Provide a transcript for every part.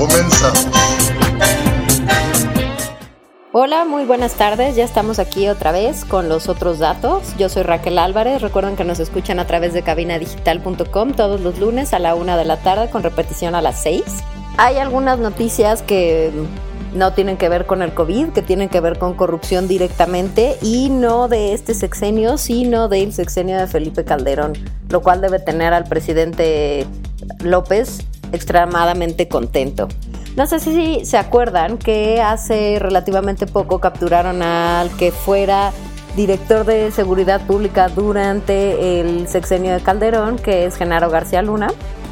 Comenzamos. Hola, muy buenas tardes. Ya estamos aquí otra vez con los otros datos. Yo soy Raquel Álvarez. Recuerden que nos escuchan a través de cabinadigital.com todos los lunes a la una de la tarde con repetición a las 6. Hay algunas noticias que no tienen que ver con el COVID, que tienen que ver con corrupción directamente y no de este sexenio, sino del sexenio de Felipe Calderón, lo cual debe tener al presidente López extremadamente contento. No sé si se acuerdan que hace relativamente poco capturaron al que fuera director de seguridad pública durante el sexenio de Calderón, que es Genaro García Luna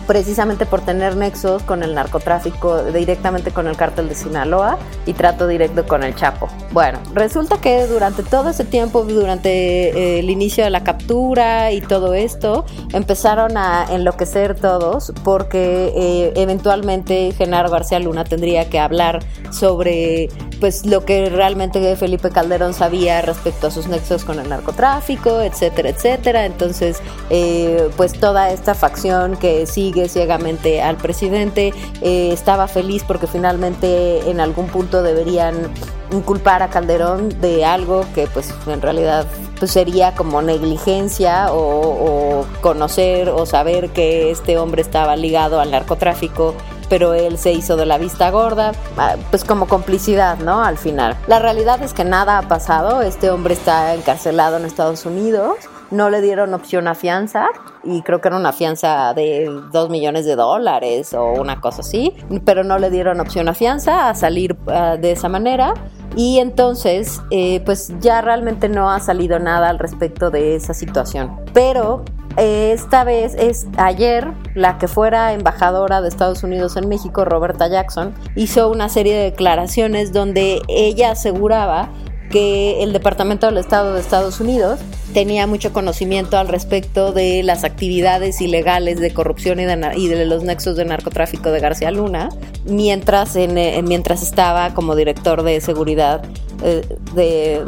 precisamente por tener nexos con el narcotráfico, directamente con el cártel de Sinaloa y trato directo con el Chapo. Bueno, resulta que durante todo ese tiempo, durante eh, el inicio de la captura y todo esto, empezaron a enloquecer todos porque eh, eventualmente Genaro García Luna tendría que hablar sobre pues lo que realmente Felipe Calderón sabía respecto a sus nexos con el narcotráfico, etcétera, etcétera. Entonces, eh, pues toda esta facción que sigue ciegamente al presidente. Eh, estaba feliz porque finalmente en algún punto deberían inculpar a Calderón de algo que pues en realidad pues sería como negligencia o, o conocer o saber que este hombre estaba ligado al narcotráfico pero él se hizo de la vista gorda, ah, pues como complicidad, ¿no? Al final. La realidad es que nada ha pasado, este hombre está encarcelado en Estados Unidos no le dieron opción a fianza y creo que era una fianza de 2 millones de dólares o una cosa así, pero no le dieron opción a fianza a salir ah, de esa manera y entonces eh, pues ya realmente no ha salido nada al respecto de esa situación. Pero eh, esta vez es ayer la que fuera embajadora de Estados Unidos en México, Roberta Jackson, hizo una serie de declaraciones donde ella aseguraba que el Departamento del Estado de Estados Unidos tenía mucho conocimiento al respecto de las actividades ilegales de corrupción y de, los nexos de narcotráfico de García Luna, mientras, eh, mientras estaba como director de seguridad, eh, de,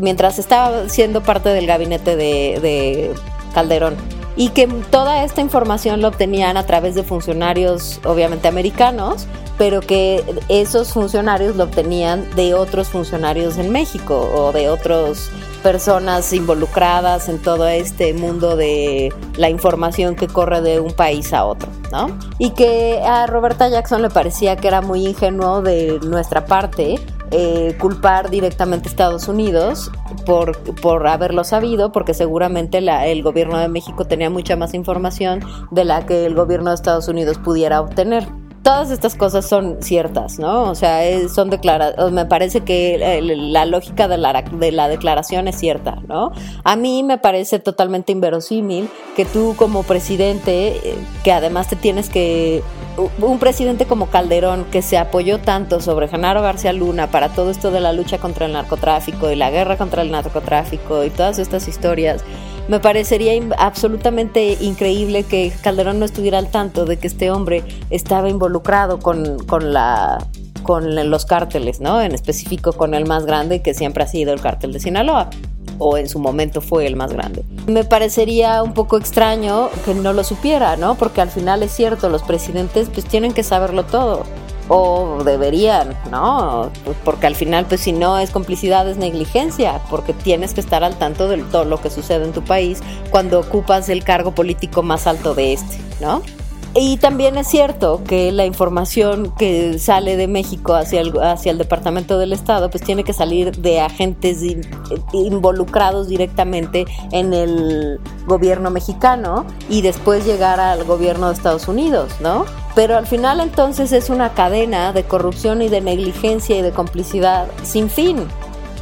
mientras estaba siendo parte del gabinete de Calderón y que toda esta información lo obtenían a través de funcionarios obviamente americanos, pero que esos funcionarios lo obtenían de otros funcionarios en México o de otras personas involucradas en todo este mundo de la información que corre de un país a otro, ¿no? Y que a Roberta Jackson le parecía que era muy ingenuo de nuestra parte eh, culpar directamente a Estados Unidos por, por haberlo sabido, porque seguramente la, el gobierno de México tenía mucha más información de la que el gobierno de Estados Unidos pudiera obtener todas estas cosas son ciertas, ¿no? O sea, son declaradas, me parece que eh, la lógica de la, de la declaración es cierta, ¿no? A mí me parece totalmente inverosímil que tú como presidente, eh, que además te tienes que un presidente como Calderón, que se apoyó tanto sobre Genaro García Luna para todo esto de la lucha contra el narcotráfico y la guerra contra el narcotráfico y todas estas historias, me parecería absolutamente increíble que Calderón no estuviera al tanto de que este hombre estaba involucrado con, con la con los cárteles, ¿no? En específico con el más grande que siempre ha sido el cártel de Sinaloa o en su momento fue el más grande. Me parecería un poco extraño que no lo supiera, ¿no? Porque al final es cierto, los presidentes pues tienen que saberlo todo o deberían, ¿no? Pues porque al final, pues si no es complicidad, es negligencia, porque tienes que estar al tanto de todo lo que sucede en tu país cuando ocupas el cargo político más alto de este, ¿no? Y también es cierto que la información que sale de México hacia el, hacia el Departamento del Estado, pues tiene que salir de agentes involucrados directamente en el gobierno mexicano y después llegar al gobierno de Estados Unidos, ¿no? Pero al final entonces es una cadena de corrupción y de negligencia y de complicidad sin fin,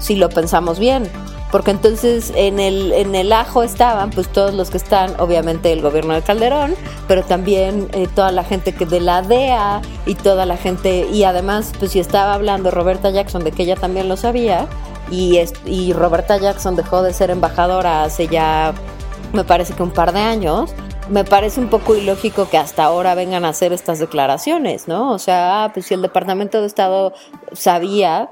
si lo pensamos bien porque entonces en el, en el ajo estaban pues todos los que están, obviamente el gobierno de Calderón, pero también eh, toda la gente que de la DEA y toda la gente, y además pues si estaba hablando Roberta Jackson de que ella también lo sabía, y, y Roberta Jackson dejó de ser embajadora hace ya, me parece que un par de años, me parece un poco ilógico que hasta ahora vengan a hacer estas declaraciones, ¿no? O sea, ah, pues si el Departamento de Estado sabía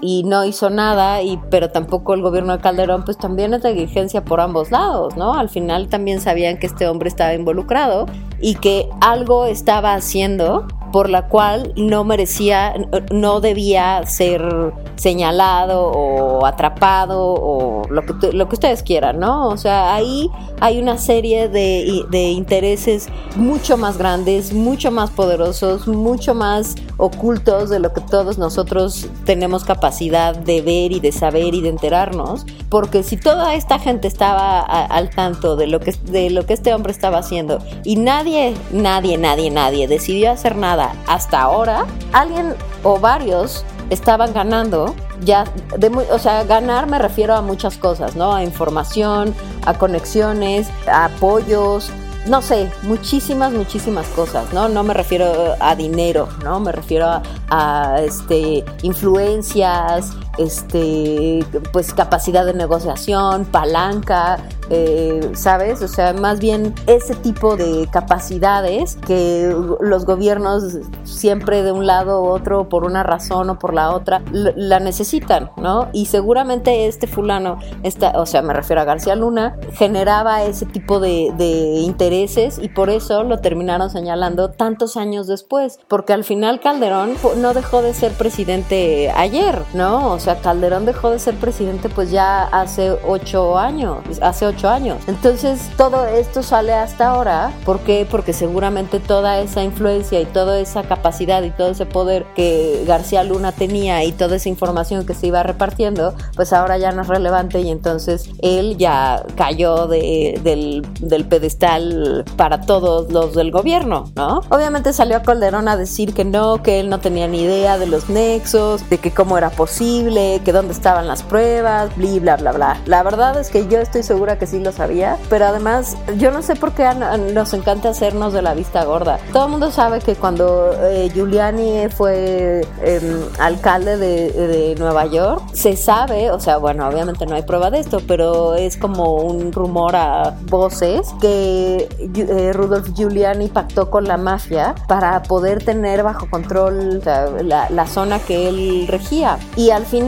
y no hizo nada, y, pero tampoco el gobierno de Calderón, pues también es negligencia por ambos lados, ¿no? Al final también sabían que este hombre estaba involucrado y que algo estaba haciendo por la cual no merecía, no debía ser señalado o atrapado o lo que, lo que ustedes quieran, ¿no? O sea, ahí hay una serie de, de intereses mucho más grandes, mucho más poderosos, mucho más ocultos de lo que todos nosotros tenemos capacidad de ver y de saber y de enterarnos, porque si toda esta gente estaba al tanto de lo que de lo que este hombre estaba haciendo y nadie, nadie, nadie, nadie decidió hacer nada hasta ahora, alguien o varios estaban ganando ya de o sea ganar me refiero a muchas cosas no a información a conexiones a apoyos no sé, muchísimas, muchísimas cosas, ¿no? No me refiero a dinero, ¿no? Me refiero a, a este, influencias, este, pues capacidad de negociación, palanca, eh, ¿sabes? O sea, más bien ese tipo de capacidades que los gobiernos siempre de un lado u otro, por una razón o por la otra, la necesitan, ¿no? Y seguramente este fulano, está, o sea, me refiero a García Luna, generaba ese tipo de, de intereses y por eso lo terminaron señalando tantos años después, porque al final Calderón no dejó de ser presidente ayer, ¿no? O sea, Calderón dejó de ser presidente pues ya hace ocho años, hace ocho años. Entonces todo esto sale hasta ahora. ¿Por qué? Porque seguramente toda esa influencia y toda esa capacidad y todo ese poder que García Luna tenía y toda esa información que se iba repartiendo, pues ahora ya no es relevante y entonces él ya cayó de, del, del pedestal para todos los del gobierno, ¿no? Obviamente salió a Calderón a decir que no, que él no tenía ni idea de los nexos, de que cómo era posible, que dónde estaban las pruebas, bla, bla, bla. La verdad es que yo estoy segura que sí lo sabía, pero además yo no sé por qué nos encanta hacernos de la vista gorda. Todo el mundo sabe que cuando eh, Giuliani fue em, alcalde de, Nueva York, se sabe, o sea, bueno, obviamente no hay prueba de esto, pero es como un rumor a voces que eh, Rudolf Giuliani pactó con la mafia para poder tener bajo control la, la zona que él regía. Y al final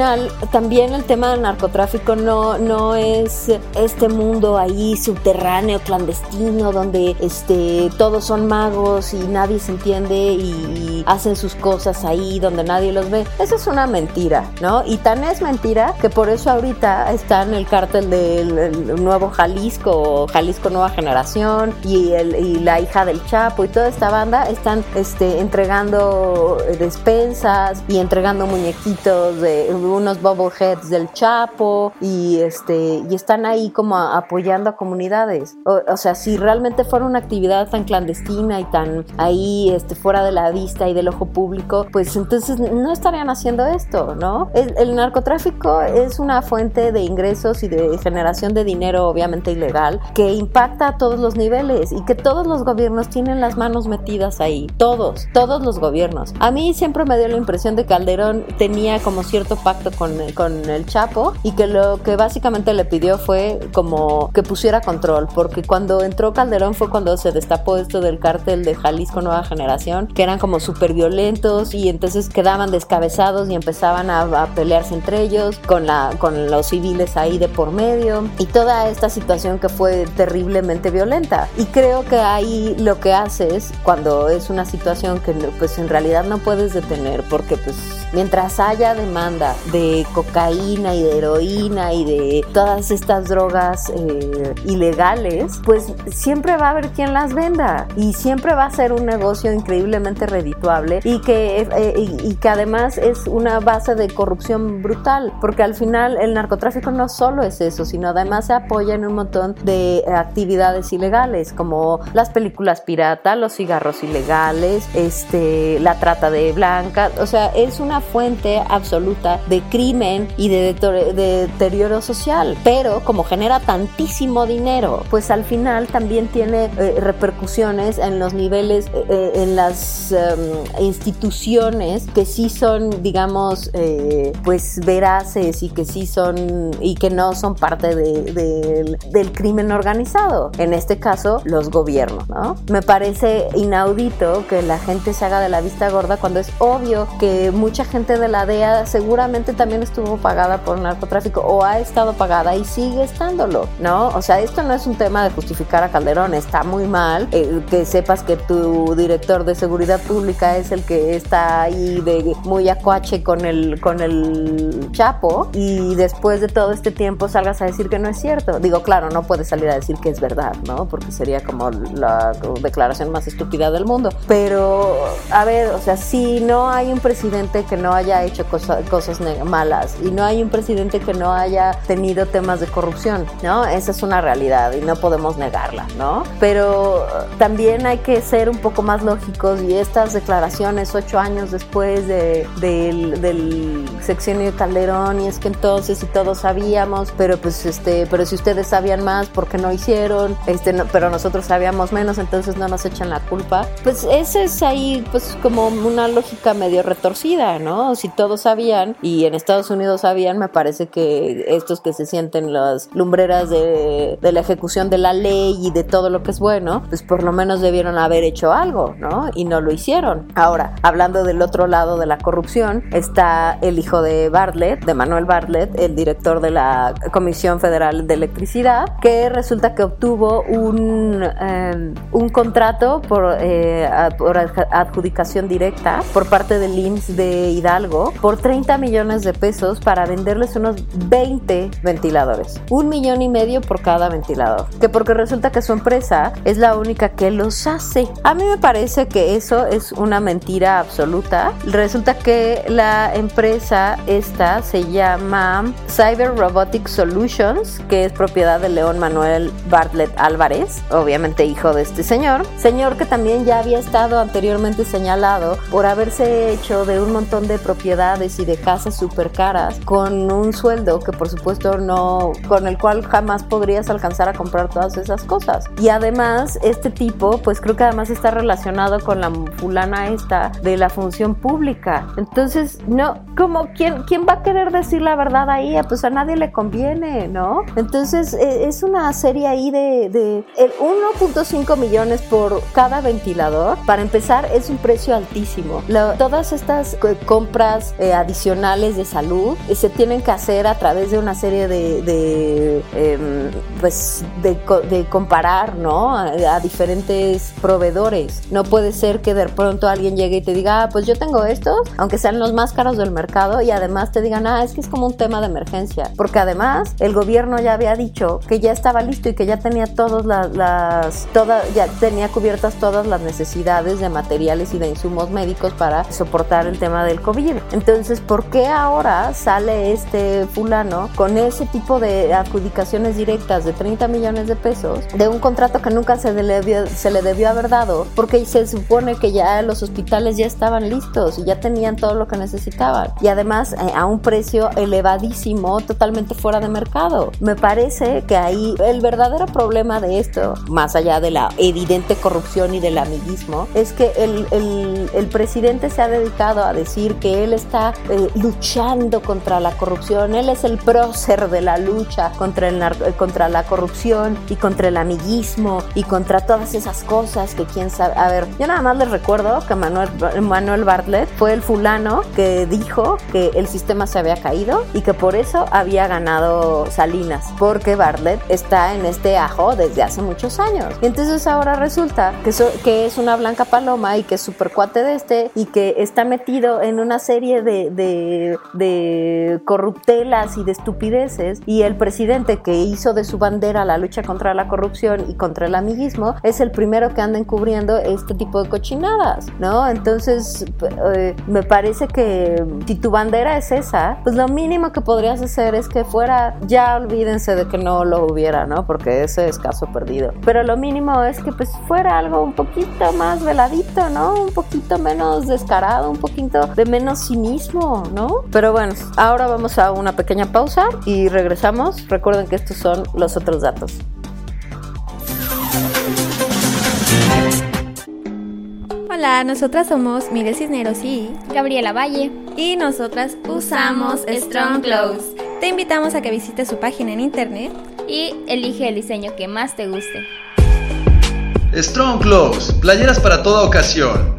también el tema del narcotráfico no, no es este mundo ahí subterráneo, clandestino, donde este, todos son magos y nadie se entiende y hacen sus cosas ahí donde nadie los ve. Eso es una mentira, ¿no? Y tan es mentira que por eso ahorita está en el cártel del nuevo Jalisco, Jalisco Nueva Generación y, el, y la hija del Chapo y toda esta banda están este, entregando despensas y entregando muñequitos de unos bubbleheads del Chapo y este y están ahí como apoyando a comunidades. O, sea, si realmente fuera una actividad tan clandestina y tan ahí este, fuera de la vista y del ojo público, pues entonces no estarían haciendo esto, ¿no? El, narcotráfico es una fuente de ingresos y de generación de dinero obviamente ilegal que impacta a todos los niveles y que todos los gobiernos tienen las manos metidas ahí, todos, todos los gobiernos. A mí siempre me dio la impresión de que Calderón tenía como cierto pacto con con, el Chapo y que lo que básicamente le pidió fue como que pusiera control, porque cuando entró Calderón fue cuando se destapó esto del cártel de Jalisco Nueva Generación, que eran como súper violentos y entonces quedaban descabezados y empezaban a, pelearse entre ellos con, la, con los civiles ahí de por medio y toda esta situación que fue terriblemente violenta. Y creo que ahí lo que haces cuando es una situación que pues en realidad no puedes detener porque pues mientras haya demanda de cocaína y de heroína y de todas estas drogas eh, ilegales, pues siempre va a haber quien las venda y siempre va a ser un negocio increíblemente redituable y que, eh, y, que además es una base de corrupción brutal, porque al final el narcotráfico no solo es eso, sino además se apoya en un montón de actividades ilegales como las películas pirata, los cigarros ilegales, este, la trata de blancas, o sea, es una fuente absoluta de crimen y de, deterioro social. Pero como genera tantísimo dinero, pues al final también tiene eh, repercusiones en los niveles, eh, eh, en las em, instituciones que sí son, digamos, pues veraces y que sí son y que no son parte del crimen organizado. En este caso, los gobiernos, ¿no? Me parece inaudito que la gente se haga de la vista gorda cuando es obvio que mucha gente de la DEA seguramente también estuvo pagada por narcotráfico o ha estado pagada y sigue estándolo, ¿no? O sea, esto no es un tema de justificar a Calderón, está muy mal eh, que sepas que tu director de seguridad pública es el que está ahí de muy acuache con el, con el Chapo y después de todo este tiempo salgas a decir que no es cierto. Digo, claro, no puedes salir a decir que es verdad, ¿no? Porque sería como la declaración más estúpida del mundo. Pero, a ver, o sea, si no hay un presidente que no haya hecho cosas malas y no hay un presidente que no haya tenido temas de corrupción, ¿no? Esa es una realidad y no podemos negarla, ¿no? Pero también hay que ser un poco más lógicos y estas declaraciones ocho años después de, del, del sexenio de Calderón y es que entonces si todos sabíamos, pero pues este, pero si ustedes sabían más, ¿por qué no hicieron? Este, pero nosotros sabíamos menos, entonces no nos echan la culpa. Pues ese es ahí pues como una lógica medio retorcida, ¿no? Si todos sabían y en Estados Unidos sabían, me parece que estos que se sienten las lumbreras de, de la ejecución de la ley y de todo lo que es bueno, pues por lo menos debieron haber hecho algo, ¿no? Y no lo hicieron. Ahora, hablando del otro lado de la corrupción, está el hijo de Bartlett, de Manuel Bartlett, el director de la Comisión Federal de Electricidad, que resulta que obtuvo un, em, un contrato por, eh, por adjudicación directa por parte del IMSS de Hidalgo por 30 millones de pesos para venderles unos 20 ventiladores. Un millón y medio por cada ventilador. Que porque resulta que su empresa es la única que los hace. A mí me parece que eso es una mentira absoluta. Resulta que la empresa esta se llama Cyber Robotic Solutions, que es propiedad de León Manuel Bartlett Álvarez, obviamente hijo de este señor. Señor que también ya había estado anteriormente señalado por haberse hecho de un montón de propiedades y de casas súper caras con un sueldo que por supuesto no, con el cual jamás podrías alcanzar a comprar todas esas cosas. Y además, este tipo, pues creo que además está relacionado con la fulana esta de la función pública. Entonces, no, como, ¿quién, quién va a querer decir la verdad ahí? Pues a nadie le conviene, ¿no? Entonces, e, es una serie ahí de, de el 1.5 millones por cada ventilador. Para empezar, es un precio altísimo. todas estas compras eh, adicionales de salud eh, se tienen que hacer a través de una serie de, de em, pues, de, de comparar, ¿no? A, diferentes proveedores. No puede ser que de pronto alguien llegue y te diga, ah, pues yo tengo estos, aunque sean los más caros del mercado, y además te digan, ah, es que es como un tema de emergencia. Porque además el gobierno ya había dicho que ya estaba listo y que ya tenía todas las, las toda, ya tenía cubiertas todas las necesidades de materiales y de insumos médicos para soportar el tema del COVID. Entonces, ¿por qué ahora sale este fulano con ese tipo de adjudicaciones directas de 30 millones de pesos de un contrato que nunca se le, debió, se le debió haber dado porque se supone que ya los hospitales ya estaban listos y ya tenían todo lo que necesitaban y además eh, a un precio elevadísimo totalmente fuera de mercado. Me parece que ahí el verdadero problema de esto, más allá de la evidente corrupción y del amiguismo, es que el, el, el presidente se ha dedicado a decir que él está eh, luchando contra la corrupción, él es el prócer de la lucha contra, el contra la corrupción y contra el amiguismo y contra todas esas cosas que quién sabe. A ver, yo nada más les recuerdo que Manuel, Manuel Bartlett fue el fulano que dijo que el sistema se había caído y que por eso había ganado Salinas, porque Bartlett está en este ajo desde hace muchos años. Y entonces ahora resulta que, que es una blanca paloma y que es super cuate de este y que está metido en una serie de, de, de corruptelas y de estupideces y el presidente que hizo de su bandera la lucha contra la corrupción y contra el amiguismo es el primero que anda encubriendo este tipo de cochinadas, ¿no? Entonces, eh, me parece que si tu bandera es esa, pues lo mínimo que podrías hacer es que fuera, ya olvídense de que no lo hubiera, ¿no? Porque ese es caso perdido. Pero lo mínimo es que pues fuera algo un poquito más veladito, ¿no? Un poquito menos descarado, un poquito de menos cinismo, ¿no? Pero bueno, ahora vamos a una pequeña pausa y regresamos. Recuerden que estos son los otros datos. Hola, nosotras somos Mire Cisneros y Gabriela Valle. Y nosotras usamos Strong Clothes. Te invitamos a que visites su página en internet y elige el diseño que más te guste. Strong Clothes, playeras para toda ocasión.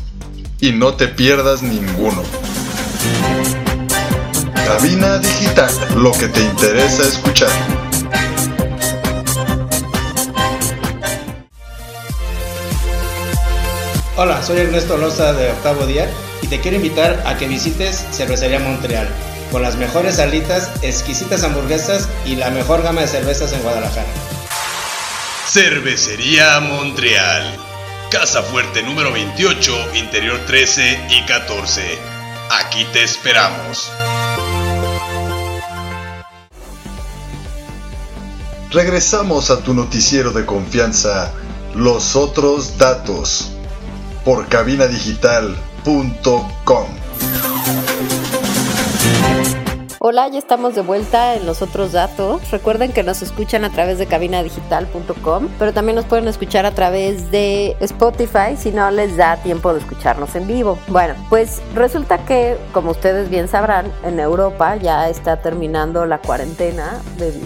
y no te pierdas ninguno. Cabina Digital, lo que te interesa escuchar. Hola, soy Ernesto Loza de Octavo Día y te quiero invitar a que visites Cervecería Montreal, con las mejores alitas, exquisitas hamburguesas y la mejor gama de cervezas en Guadalajara. Cervecería Montreal, Casa Fuerte número 28, Interior 13 y 14. Aquí te esperamos. Regresamos a tu noticiero de confianza, Los Otros Datos por cabinadigital.com. Hola, ya estamos de vuelta en los otros datos. Recuerden que nos escuchan a través de cabinadigital.com, pero también nos pueden escuchar a través de Spotify si no les da tiempo de escucharnos en vivo. Bueno, pues resulta que, como ustedes bien sabrán, en Europa ya está terminando la cuarentena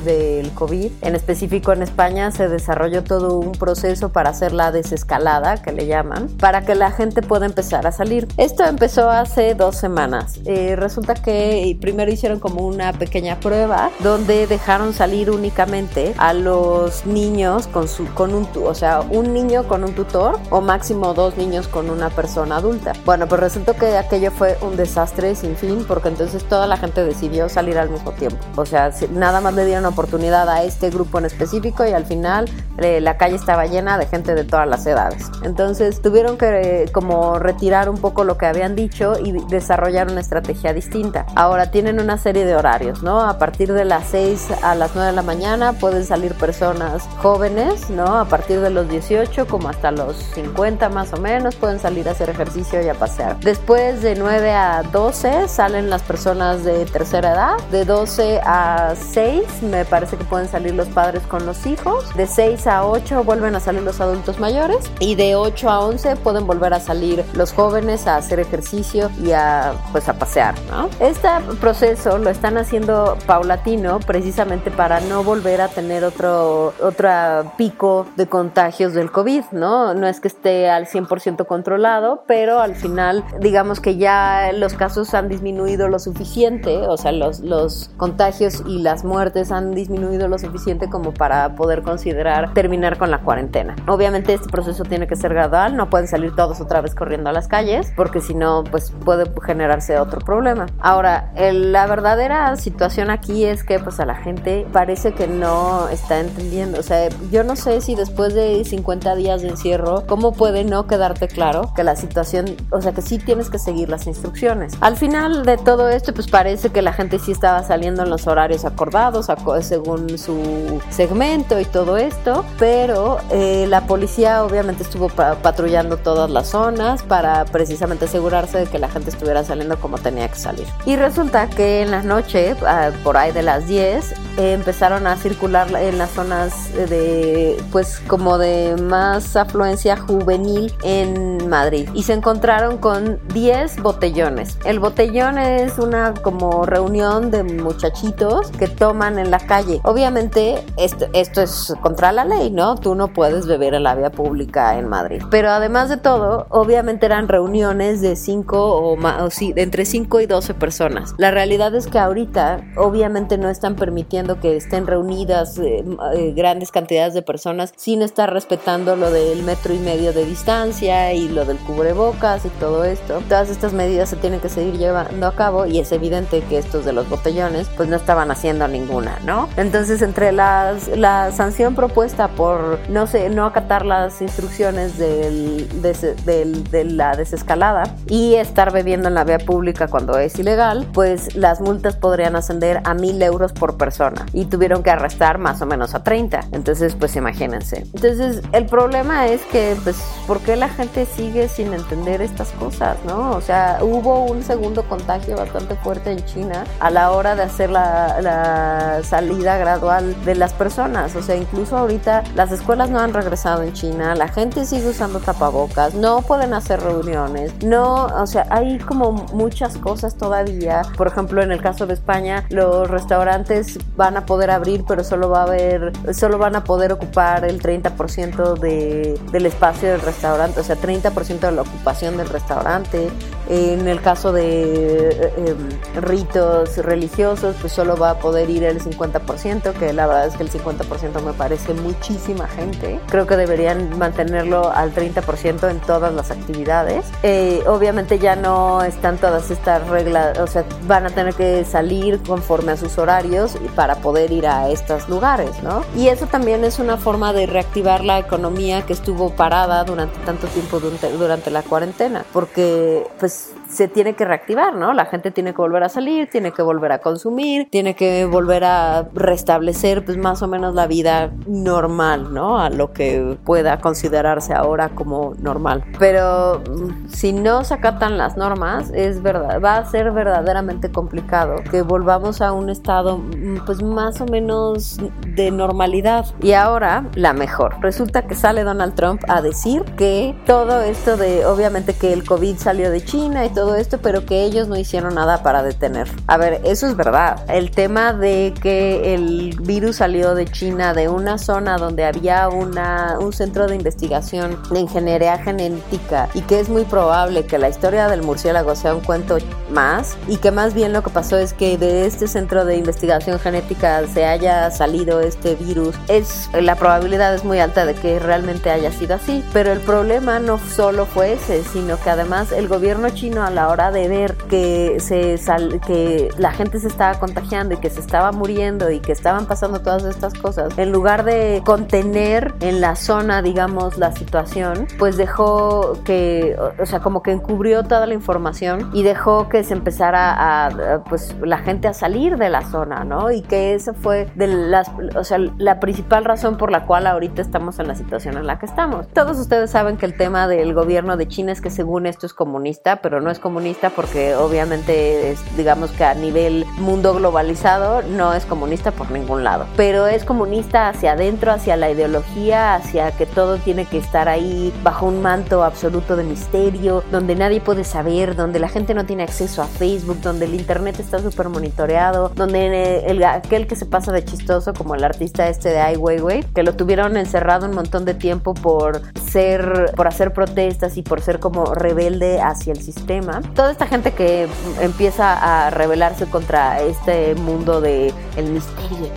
del COVID. En específico en España se desarrolló todo un proceso para hacer la desescalada, que le llaman, para que la gente pueda empezar a salir. Esto empezó hace dos semanas. Eh, resulta que primero hicieron como una pequeña prueba donde dejaron salir únicamente a los niños con su con un o sea, un niño con un tutor o máximo dos niños con una persona adulta. Bueno, pues resultó que aquello fue un desastre sin fin porque entonces toda la gente decidió salir al mismo tiempo. O sea, nada más le dieron oportunidad a este grupo en específico y al final eh, la calle estaba llena de gente de todas las edades. Entonces tuvieron que eh, como retirar un poco lo que habían dicho y desarrollar una estrategia distinta. Ahora tienen una serie de horarios, ¿no? A partir de las 6 a las 9 de la mañana pueden salir personas jóvenes, ¿no? A partir de los 18 como hasta los 50 más o menos pueden salir a hacer ejercicio y a pasear. Después de 9 a 12 salen las personas de tercera edad. De 12 a 6 me parece que pueden salir los padres con los hijos. De 6 a 8 vuelven a salir los adultos mayores. Y de 8 a 11 pueden volver a salir los jóvenes a hacer ejercicio y a pues a pasear, ¿no? Este proceso lo están haciendo paulatino precisamente para no volver a tener otro, otro pico de contagios del COVID, ¿no? No es que esté al 100% controlado, pero al final digamos que ya los casos han disminuido lo suficiente, o sea, los, los contagios y las muertes han disminuido lo suficiente como para poder considerar terminar con la cuarentena. Obviamente este proceso tiene que ser gradual, no pueden salir todos otra vez corriendo a las calles, porque si no, pues puede generarse otro problema. Ahora, la verdad verdadera situación aquí es que pues a la gente parece que no está entendiendo. O sea, yo no sé si después de 50 días de encierro, ¿cómo puede no quedarte claro que la situación, o sea, que sí tienes que seguir las instrucciones? Al final de todo esto, pues parece que la gente sí estaba saliendo en los horarios acordados, según su segmento y todo esto, pero eh, la policía obviamente estuvo patrullando todas las zonas para precisamente asegurarse de que la gente estuviera saliendo como tenía que salir. Y resulta que en las noche, ah, por ahí de las 10, empezaron a circular en las zonas de, pues como de más afluencia juvenil en Madrid. Y se encontraron con 10 botellones. El botellón es una como reunión de muchachitos que toman en la calle. Obviamente esto, esto es contra la ley, ¿no? Tú no puedes beber en la vía pública en Madrid. Pero además de todo, obviamente eran reuniones de 5 o más, o sí, de entre 5 y 12 personas. La realidad es es que ahorita obviamente no están permitiendo que estén reunidas eh, eh, grandes cantidades de personas sin estar respetando lo del metro y medio de distancia y lo del cubrebocas y todo esto. Todas estas medidas se tienen que seguir llevando a cabo y es evidente que estos de los botellones pues no estaban haciendo ninguna, ¿no? Entonces entre las, la sanción propuesta por no sé, no acatar las instrucciones del, de la desescalada y estar bebiendo en la vía pública cuando es ilegal, pues las multas podrían ascender a mil euros por persona y tuvieron que arrestar más o menos a 30. Entonces, pues imagínense. Entonces, el problema es que, pues, ¿por qué la gente sigue sin entender estas cosas, no? O sea, hubo un segundo contagio bastante fuerte en China a la hora de hacer la, la salida gradual de las personas. O sea, incluso ahorita las escuelas no han regresado en China, la gente sigue usando tapabocas, no pueden hacer reuniones, no, o sea, hay como muchas cosas todavía. Por ejemplo, en el caso de España, los restaurantes van a poder abrir, pero solo va a haber, solo van a poder ocupar el 30% de, del espacio del restaurante, o sea, 30% de la ocupación del restaurante. En el caso de eh, ritos religiosos, pues solo va a poder ir el 50%, que la verdad es que el 50% me parece muchísima gente. Creo que deberían mantenerlo al 30% en todas las actividades. Eh, obviamente ya no están todas estas reglas, o sea, van a tener que salir conforme a sus horarios para poder ir a estos lugares, ¿no? Y eso también es una forma de reactivar la economía que estuvo parada durante tanto tiempo durante, durante la cuarentena, porque pues se tiene que reactivar, ¿no? La gente tiene que volver a salir, tiene que volver a consumir, tiene que volver a restablecer pues más o menos la vida normal, ¿no? A lo que pueda considerarse ahora como normal. Pero mm, si no se acatan las normas, es verdad, va a ser verdaderamente complicado que volvamos a un estado mm, pues más o menos de normalidad. Y ahora, la mejor. Resulta que sale Donald Trump a decir que todo esto de, obviamente que el COVID salió de China todo esto, pero que ellos no hicieron nada para detener. A ver, eso es verdad. El tema de que el virus salió de China, de una zona donde había una, un centro de investigación de ingeniería genética y que es muy probable que la historia del murciélago sea un cuento más y que más bien lo que pasó es que de este centro de investigación genética se haya salido este virus, es la probabilidad es muy alta de que realmente haya sido así, pero el problema no solo fue ese, sino que además el gobierno chino a la hora de ver que, se sal, que la gente se estaba contagiando y que se estaba muriendo y que estaban pasando todas estas cosas, en lugar de contener en la zona, digamos, la situación, pues dejó que, o sea, como que encubrió toda la información y dejó que se empezara a, pues, la gente a salir de la zona, ¿no? Y que esa fue de las, o sea, la principal razón por la cual ahorita estamos en la situación en la que estamos. Todos ustedes saben que el tema del gobierno de China es que según esto es comunista, pero no es comunista porque obviamente es, digamos que a nivel mundo globalizado no es comunista por ningún lado, pero es comunista hacia adentro, hacia la ideología, hacia que todo tiene que estar ahí bajo un manto absoluto de misterio, donde nadie puede saber, donde la gente no tiene acceso a Facebook, donde el internet está súper monitoreado, donde el, aquel que se pasa de chistoso como el artista este de Ai Weiwei, que lo tuvieron encerrado un montón de tiempo por ser, por hacer protestas y por ser como rebelde hacia el sistema. Toda esta gente que empieza a rebelarse contra este mundo de el misterio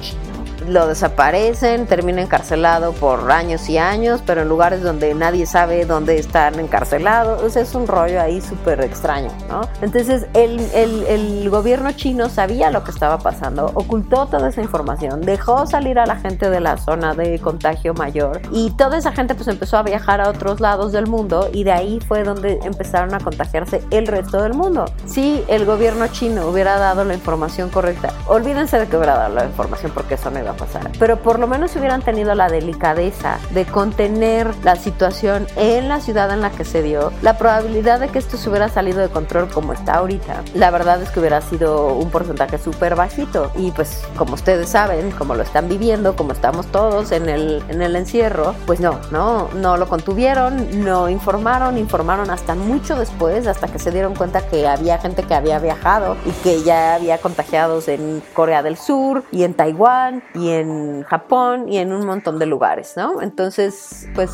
lo desaparecen, termina encarcelado por años y años, pero en lugares donde nadie sabe dónde están encarcelados. O sea, es un rollo ahí súper extraño, ¿no? Entonces, el, el, el, gobierno chino sabía lo que estaba pasando, ocultó toda esa información, dejó salir a la gente de la zona de contagio mayor y toda esa gente pues empezó a viajar a otros lados del mundo y de ahí fue donde empezaron a contagiarse el resto del mundo. Si el gobierno chino hubiera dado la información correcta, olvídense de que hubiera dado la información porque eso no iba a pasar. Pero por lo menos hubieran tenido la delicadeza de contener la situación en la ciudad en la que se dio, la probabilidad de que esto se hubiera salido de control como está ahorita, la verdad es que hubiera sido un porcentaje súper bajito. Y pues como ustedes saben, como lo están viviendo, como estamos todos en el, en el encierro, pues no, no, no lo contuvieron, no informaron, informaron hasta mucho después, hasta que se dieron cuenta que había gente que había viajado y que ya había contagiados en Corea del Sur y en Taiwán y en Japón y en un montón de lugares, ¿no? Entonces, pues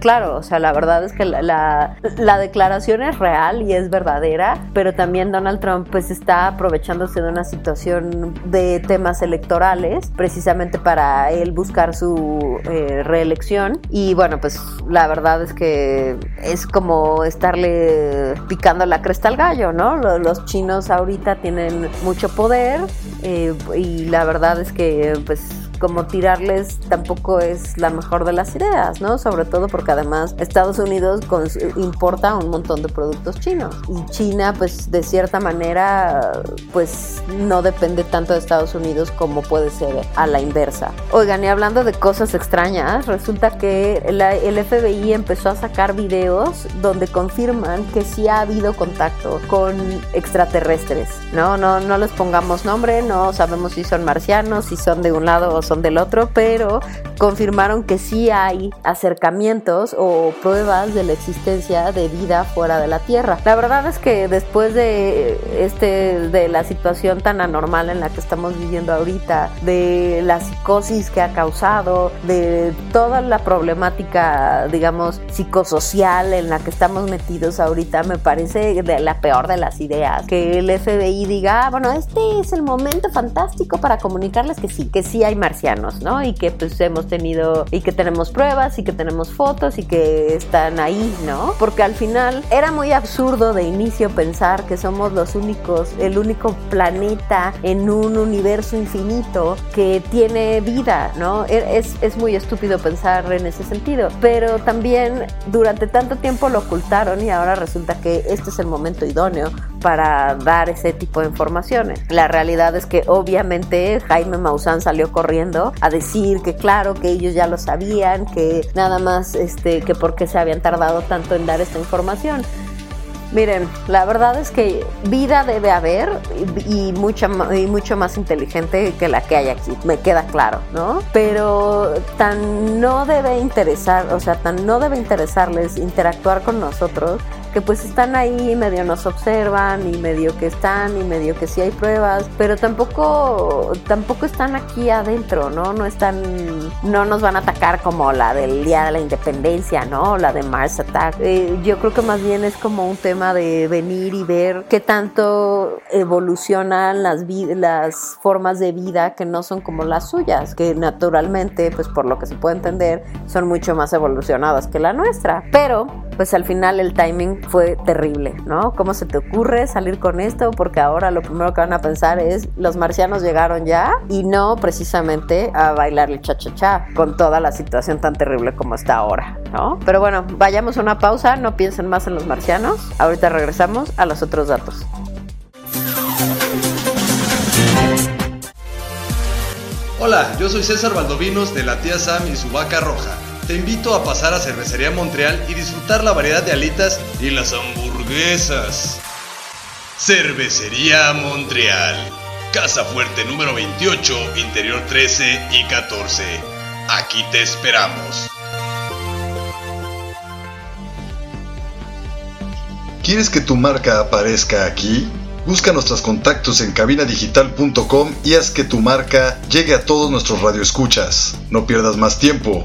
claro, o sea, la verdad es que la, la, la declaración es real y es verdadera, pero también Donald Trump pues está aprovechándose de una situación de temas electorales precisamente para él buscar su eh, reelección y bueno, pues la verdad es que es como estarle picando la cresta al gallo, ¿no? Los chinos ahorita tienen mucho poder eh, y la verdad es que pues como tirarles tampoco es la mejor de las ideas, ¿no? Sobre todo porque además Estados Unidos importa un montón de productos chinos y China pues de cierta manera pues no depende tanto de Estados Unidos como puede ser a la inversa. Oigan, y hablando de cosas extrañas, resulta que el FBI empezó a sacar videos donde confirman que sí ha habido contacto con extraterrestres, ¿no? No, no les pongamos nombre, no sabemos si son marcianos, si son de un lado o son del otro, pero confirmaron que sí hay acercamientos o pruebas de la existencia de vida fuera de la Tierra. La verdad es que después de este de la situación tan anormal en la que estamos viviendo ahorita, de la psicosis que ha causado, de toda la problemática, digamos, psicosocial en la que estamos metidos ahorita, me parece de la peor de las ideas que el FBI diga, ah, bueno, este es el momento fantástico para comunicarles que sí, que sí hay ¿no? Y que pues hemos tenido y que tenemos pruebas y que tenemos fotos y que están ahí, ¿no? Porque al final era muy absurdo de inicio pensar que somos los únicos, el único planeta en un universo infinito que tiene vida, ¿no? E, es, es muy estúpido pensar en ese sentido, pero también durante tanto tiempo lo ocultaron y ahora resulta que este es el momento idóneo para dar ese tipo de informaciones. La realidad es que obviamente Jaime Maussan salió corriendo a decir que claro, que ellos ya lo sabían, que nada más, este, que por qué se habían tardado tanto en dar esta información. Miren, la verdad es que vida debe haber y, mucha, y mucho más inteligente que la que hay aquí, me queda claro, ¿no? Pero tan no debe interesar, o sea, tan no debe interesarles interactuar con nosotros que pues están ahí, medio nos observan y medio que están y medio que sí hay pruebas, pero tampoco, tampoco están aquí adentro, ¿no? No están, no nos van a atacar como la del Día de la Independencia, ¿no? La de Mars Attack. Eh, yo creo que más bien es como un tema de venir y ver qué tanto evolucionan las, las formas de vida que no son como las suyas, que naturalmente, pues por lo que se puede entender, son mucho más evolucionadas que la nuestra. Pero, pues al final el timing fue terrible, ¿no? ¿Cómo se te ocurre salir con esto? Porque ahora lo primero que van a pensar es los marcianos llegaron ya y no precisamente a bailar el cha-cha-cha con toda la situación tan terrible como está ahora, ¿no? Pero bueno, vayamos a una pausa, no piensen más en los marcianos. Ahorita regresamos a los otros datos. Hola, yo soy César Valdovinos de la tía Sam y su vaca roja te invito a pasar a Cervecería Montreal y disfrutar la variedad de alitas y las hamburguesas. Cervecería Montreal. Casa Fuerte número 28, interior 13 y 14. Aquí te esperamos. ¿Quieres que tu marca aparezca aquí? Busca nuestros contactos en cabinadigital.com y haz que tu marca llegue a todos nuestros radioescuchas. No pierdas más tiempo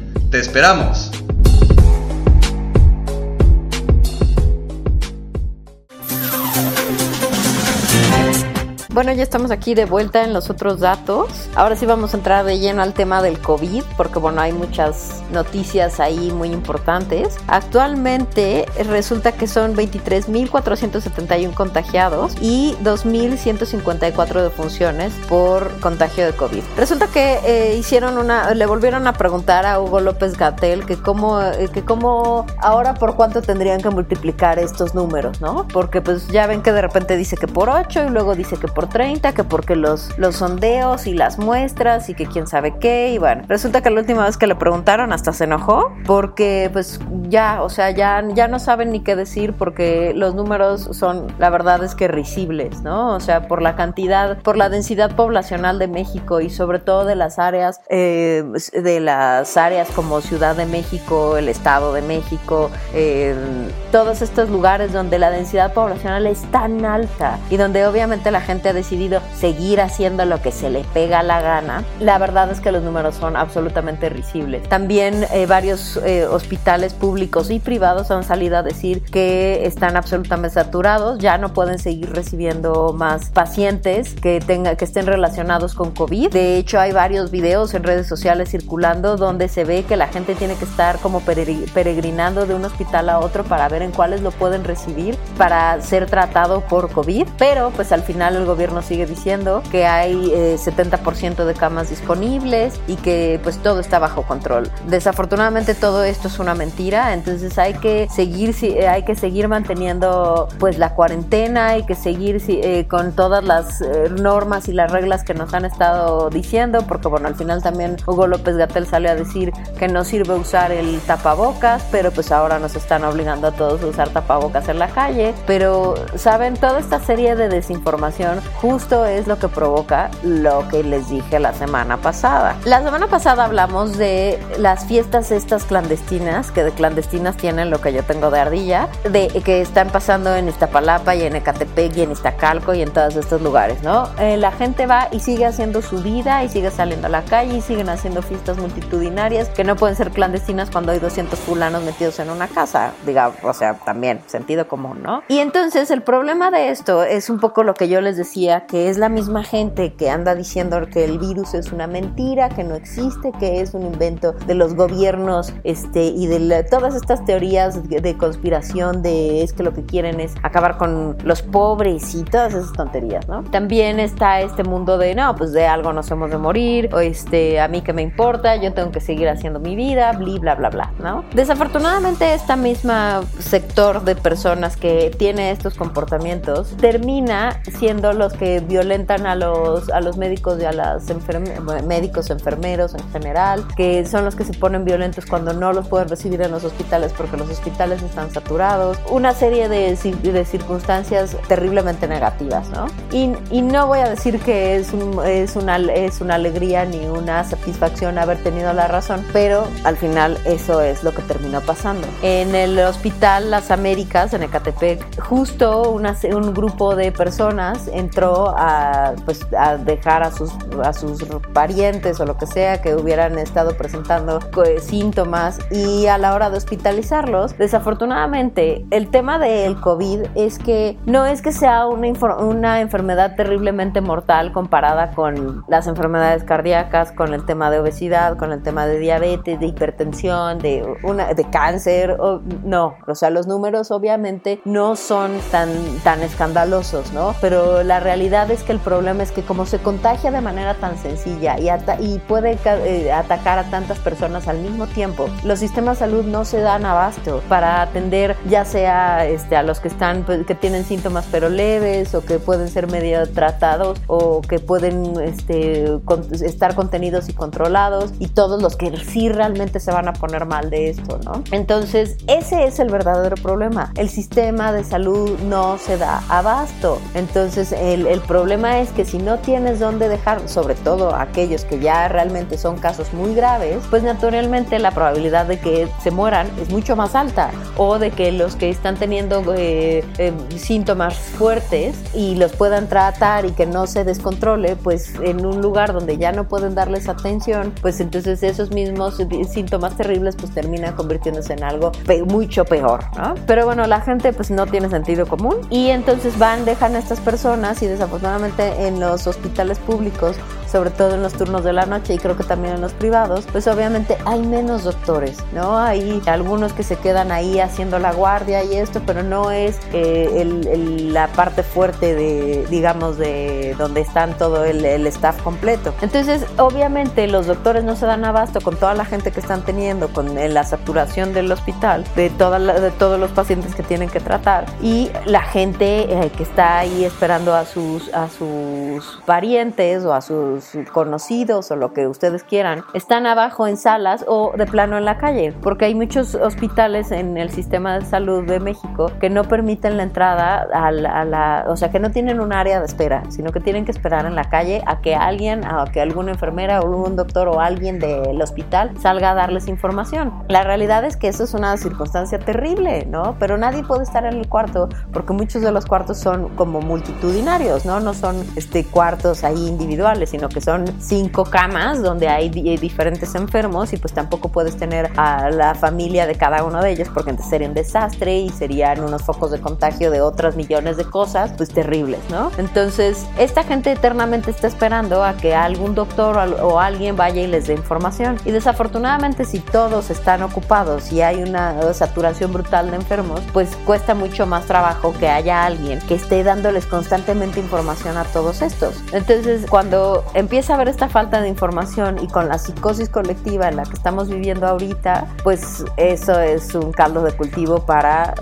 ¡Te esperamos! Bueno, ya estamos aquí de vuelta en los otros datos. Ahora sí vamos a entrar de lleno al tema del COVID, porque bueno, hay muchas noticias ahí muy importantes. Actualmente resulta que son 23.471 contagiados y 2.154 defunciones por contagio de COVID. Resulta que eh, hicieron una, le volvieron a preguntar a Hugo López Gatel que cómo, eh, que cómo, ahora por cuánto tendrían que multiplicar estos números, ¿no? Porque pues ya ven que de repente dice que por 8 y luego dice que por por 30, que porque los, los sondeos y las muestras y que quién sabe qué. Y bueno, resulta que la última vez que le preguntaron hasta se enojó porque pues ya, o sea, ya, ya no saben ni qué decir porque los números son, la verdad es que risibles, ¿no? O sea, por la cantidad, por la densidad poblacional de México y sobre todo de las áreas, eh, de las áreas como Ciudad de México, el Estado de México, eh, todos estos lugares donde la densidad poblacional es tan alta y donde obviamente la gente ha decidido seguir haciendo lo que se le pega la gana, la verdad es que los números son absolutamente risibles. También eh, varios eh, hospitales públicos y privados han salido a decir que están absolutamente saturados, ya no pueden seguir recibiendo más pacientes que, tenga, que estén relacionados con COVID. De hecho, hay varios videos en redes sociales circulando donde se ve que la gente tiene que estar como peregrinando de un hospital a otro para ver en cuáles lo pueden recibir para ser tratado por COVID. Pero pues al final el gobierno sigue diciendo que hay 70% eh, de camas disponibles y que pues todo está bajo control. Desafortunadamente todo esto es una mentira, entonces hay que seguir, eh, hay que seguir manteniendo pues la cuarentena, hay que seguir eh, con todas las normas y las reglas que nos han estado diciendo, porque bueno, al final también Hugo López Gatel sale a decir que no sirve usar el tapabocas, pero pues ahora nos están obligando a todos a usar tapabocas en la calle, pero saben, toda esta serie de desinformación justo es lo que provoca lo que les dije la semana pasada. La semana pasada hablamos de las fiestas estas clandestinas, que de clandestinas tienen lo que yo tengo de ardilla, de que están pasando en Iztapalapa y en Ecatepec y en Iztacalco y en todos estos lugares, ¿no? Eh, la gente va y sigue haciendo su vida y sigue saliendo a la calle y siguen haciendo fiestas multitudinarias que no pueden ser clandestinas cuando hay 200 fulanos metidos en una casa, digamos, o sea, también sentido común, ¿no? Y entonces el problema de esto es un poco lo que yo les decía, que es la misma gente que anda diciendo que el virus es una mentira, que no existe, que es un invento de los gobiernos este, y de todas estas teorías de, conspiración de es que lo que quieren es acabar con los pobres y todas esas tonterías, ¿no? También está este mundo de, no, pues de algo nos hemos de morir, o este, a mí que me importa, yo tengo que seguir haciendo mi vida, bla, bla, bla, bla, ¿no? Desafortunadamente esta misma sector de personas que tiene estos comportamientos termina siendo los que violentan a los, a los médicos y a las médicos, enfermeros en general, que son los que se ponen violentos cuando no los pueden recibir en los hospitales porque los hospitales están saturados, una serie de, de circunstancias terriblemente negativas, ¿no? Y, y, no voy a decir que es, un, es, una, es una alegría ni una satisfacción haber tenido la razón, pero al final eso es lo que terminó pasando. En el hospital Las Américas, en Ecatepec, justo una, un grupo de personas entró a, pues, a dejar a sus, a sus parientes o lo que sea que hubieran estado presentando síntomas y a la hora de hospitalizarlos, desafortunadamente el tema del COVID es que no es que sea una, una enfermedad terriblemente mortal comparada con las enfermedades cardíacas, con el tema de obesidad, con el tema de diabetes, de hipertensión, de, una, de cáncer, o, no, o sea, los números obviamente no son tan, tan escandalosos, ¿no? Pero la realidad es que el problema es que como se contagia de manera tan sencilla y, puede eh, atacar a tantas personas al mismo tiempo, los sistemas de salud no se dan abasto para atender ya sea este, a los que están, pues, que tienen síntomas pero leves o que pueden ser medio tratados o que pueden este, estar contenidos y controlados y todos los que sí realmente se van a poner mal de esto, ¿no? Entonces, ese es el verdadero problema. El sistema de salud no se da abasto. Entonces, el, el problema es que si no tienes dónde dejar, sobre todo aquellos que ya realmente son casos muy graves, pues naturalmente la probabilidad de que se mueran es mucho más alta. O de que los que están teniendo eh, eh, síntomas fuertes y los puedan tratar y que no se descontrole, pues en un lugar donde ya no pueden darles atención, pues entonces esos mismos síntomas terribles pues terminan convirtiéndose en algo mucho peor, ¿no? Pero bueno, la gente pues no tiene sentido común y entonces van, dejan a estas personas y desafortunadamente en los hospitales públicos sobre todo en los turnos de la noche y creo que también en los privados, pues obviamente hay menos doctores, ¿no? Hay algunos que se quedan ahí haciendo la guardia y esto, pero no es eh, la parte fuerte de, digamos, de donde están todo el, staff completo. Entonces, obviamente los doctores no se dan abasto con toda la gente que están teniendo, con la saturación del hospital, de, toda de todos los pacientes que tienen que tratar y la gente eh, que está ahí esperando a sus, a sus parientes o a sus conocidos o lo que ustedes quieran, están abajo en salas o de plano en la calle, porque hay muchos hospitales en el sistema de salud de México que no permiten la entrada a la, o sea, que no tienen un área de espera, sino que tienen que esperar en la calle a que alguien, a que alguna enfermera o un doctor o alguien del hospital salga a darles información. La realidad es que eso es una circunstancia terrible, ¿no? Pero nadie puede estar en el cuarto porque muchos de los cuartos son como multitudinarios, ¿no? No son este, cuartos ahí individuales, sino que son cinco camas donde hay diferentes enfermos y pues tampoco puedes tener a la familia de cada uno de ellos porque entonces sería un desastre y serían unos focos de contagio de otras millones de cosas, pues terribles, ¿no? Entonces, esta gente eternamente está esperando a que algún doctor o alguien vaya y les dé información. Y desafortunadamente, si todos están ocupados y hay una saturación brutal de enfermos, pues cuesta mucho más trabajo que haya alguien que esté dándoles constantemente información a todos estos. Entonces, cuando empieza a haber esta falta de información y con la psicosis colectiva en la que estamos viviendo ahorita, pues eso es un caldo de cultivo para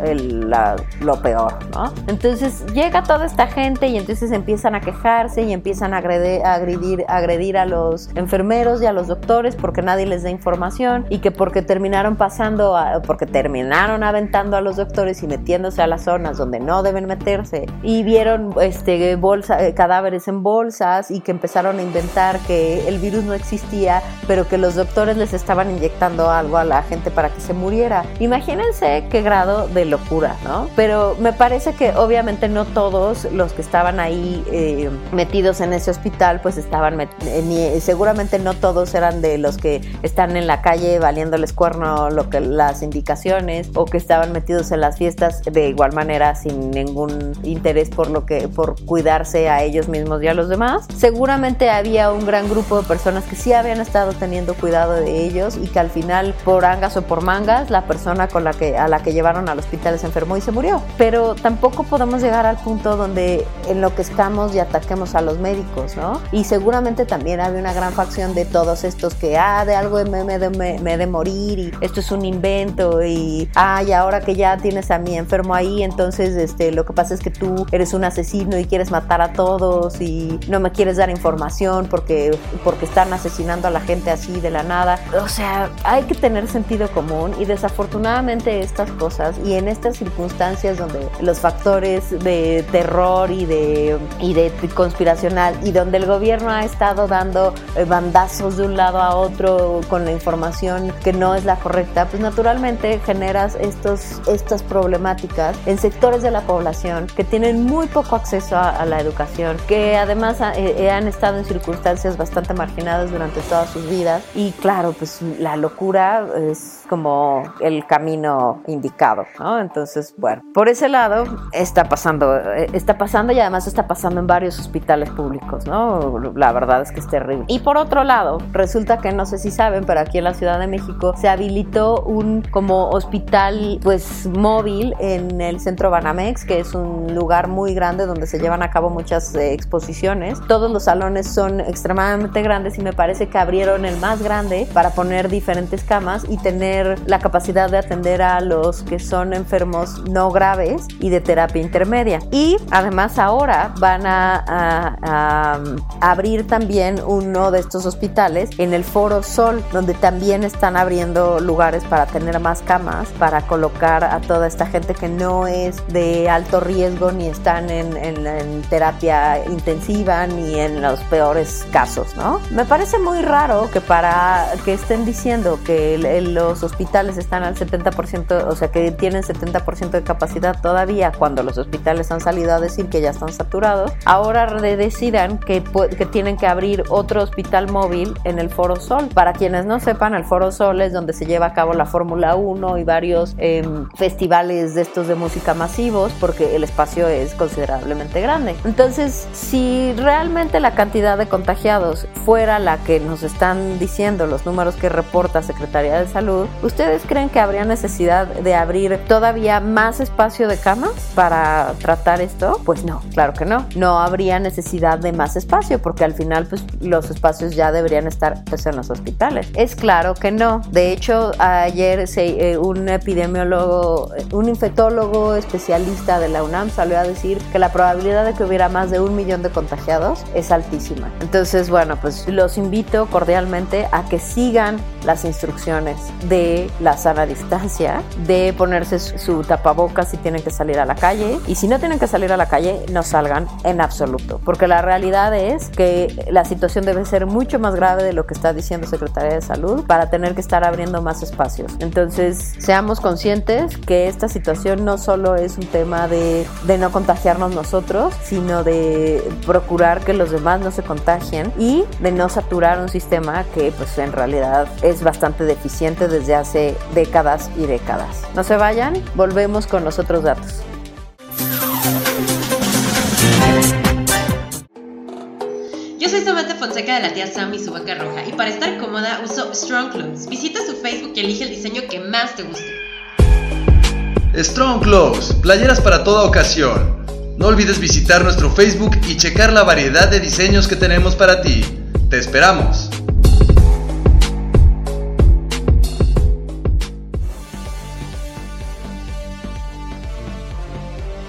lo peor, ¿no? Entonces llega toda esta gente y entonces empiezan a quejarse y empiezan a agredir, agredir a los enfermeros y a los doctores porque nadie les da información y que porque terminaron pasando, porque terminaron aventando a los doctores y metiéndose a las zonas donde no deben meterse y vieron este, bolsa, eh, cadáveres en bolsas y que empezaron a inventar que el virus no existía, pero que los doctores les estaban inyectando algo a la gente para que se muriera. Imagínense qué grado de locura, ¿no? Pero me parece que obviamente no todos los que estaban ahí eh, metidos en ese hospital, pues estaban, eh, seguramente no todos eran de los que están en la calle valiéndoles cuerno lo que las indicaciones o que estaban metidos en las fiestas de igual manera sin ningún interés por lo que por cuidarse a ellos mismos y a los demás. Seguramente había un gran grupo de personas que sí habían estado teniendo cuidado de ellos y que al final por angas o por mangas la persona con la que a la que llevaron al hospital se enfermó y se murió. Pero tampoco podemos llegar al punto donde enloquezcamos y ataquemos a los médicos, ¿no? Y seguramente también había una gran facción de todos estos que ah de algo me, me, de, me, de morir y esto es un invento y ay ahora que ya tienes a mi enfermo ahí entonces este lo que pasa es que tú eres un asesino y quieres matar a todos y no me quieres dar información porque porque están asesinando a la gente así de la nada. O sea, hay que tener sentido común y desafortunadamente estas cosas y en estas circunstancias donde los factores de terror y de, y de conspiracional y donde el gobierno ha estado dando eh, bandazos de un lado a otro con la información que no es la correcta, pues naturalmente generas estos, estas problemáticas en sectores de la población que tienen muy poco acceso a, la educación, que además eh, han estado en circunstancias bastante marginadas durante todas sus vidas. Y claro, pues la locura es como el camino indicado, ¿no? Entonces, bueno, por ese lado está pasando, eh, está pasando y además está pasando en varios hospitales públicos, ¿no? La verdad es que es terrible. Y por otro lado, resulta que no sé si saben, pero aquí en la Ciudad de México se habilitó un como hospital pues móvil en el centro Banamex, que es un lugar muy grande donde se llevan a cabo muchas eh, exposiciones. Todos los salones son extremadamente grandes y me parece que abrieron el más grande para poner diferentes camas y tener la capacidad de atender a los que son enfermos no graves y de terapia intermedia. Y además ahora van a, abrir también uno de estos hospitales en el Foro Sol, donde también están abriendo lugares para tener más camas, para colocar a toda esta gente que no es de alto riesgo ni están en, en terapia intensiva ni en los peores casos, ¿no? Me parece muy raro que para que estén diciendo que los hospitales están al 70%, o sea, que tienen 70% de capacidad todavía cuando los hospitales han salido a decir que ya están saturados, ahora decidan que, que tienen que abrir otro hospital móvil en el Foro Sol. Para quienes no sepan, el Foro Sol es donde se lleva a cabo la Fórmula 1 y varios em, festivales de estos de música masivos porque el espacio es considerablemente grande. Entonces, si realmente la cantidad de contagiados fuera la que nos están diciendo los números que reporta Secretaría de Salud, ¿ustedes creen que habría necesidad de abrir todavía más espacio de camas para tratar esto? Pues no, claro que no. No habría necesidad de más espacio porque al final pues los espacios ya deberían estar pues, en los hospitales. Es claro que no. De hecho, ayer eh, un epidemiólogo, un infectólogo especialista de la UNAM salió a decir que la probabilidad de que hubiera más de un millón de contagiados es altísima. Entonces, bueno, pues los invito cordialmente a que sigan las instrucciones de la sana distancia, de ponerse su tapabocas si tienen que salir a la calle y si no tienen que salir a la calle, no salgan en absoluto, porque la realidad es que la situación debe ser mucho más grave de lo que está diciendo Secretaría de Salud para tener que estar abriendo más espacios. Entonces, seamos conscientes que esta situación no solo es un tema de, de no contagiarnos nosotros, sino de procurar que los demás no se contagien y de no saturar un sistema que pues en realidad es bastante deficiente desde hace décadas y décadas. No se vayan, volvemos con los otros datos. Yo soy Samantha Fonseca de la tía Sam y su vaca roja y para estar cómoda uso Strong Clothes. Visita su Facebook y elige el diseño que más te guste. Strong Clothes, playeras para toda ocasión. No olvides visitar nuestro Facebook y checar la variedad de diseños que tenemos para ti. Te esperamos.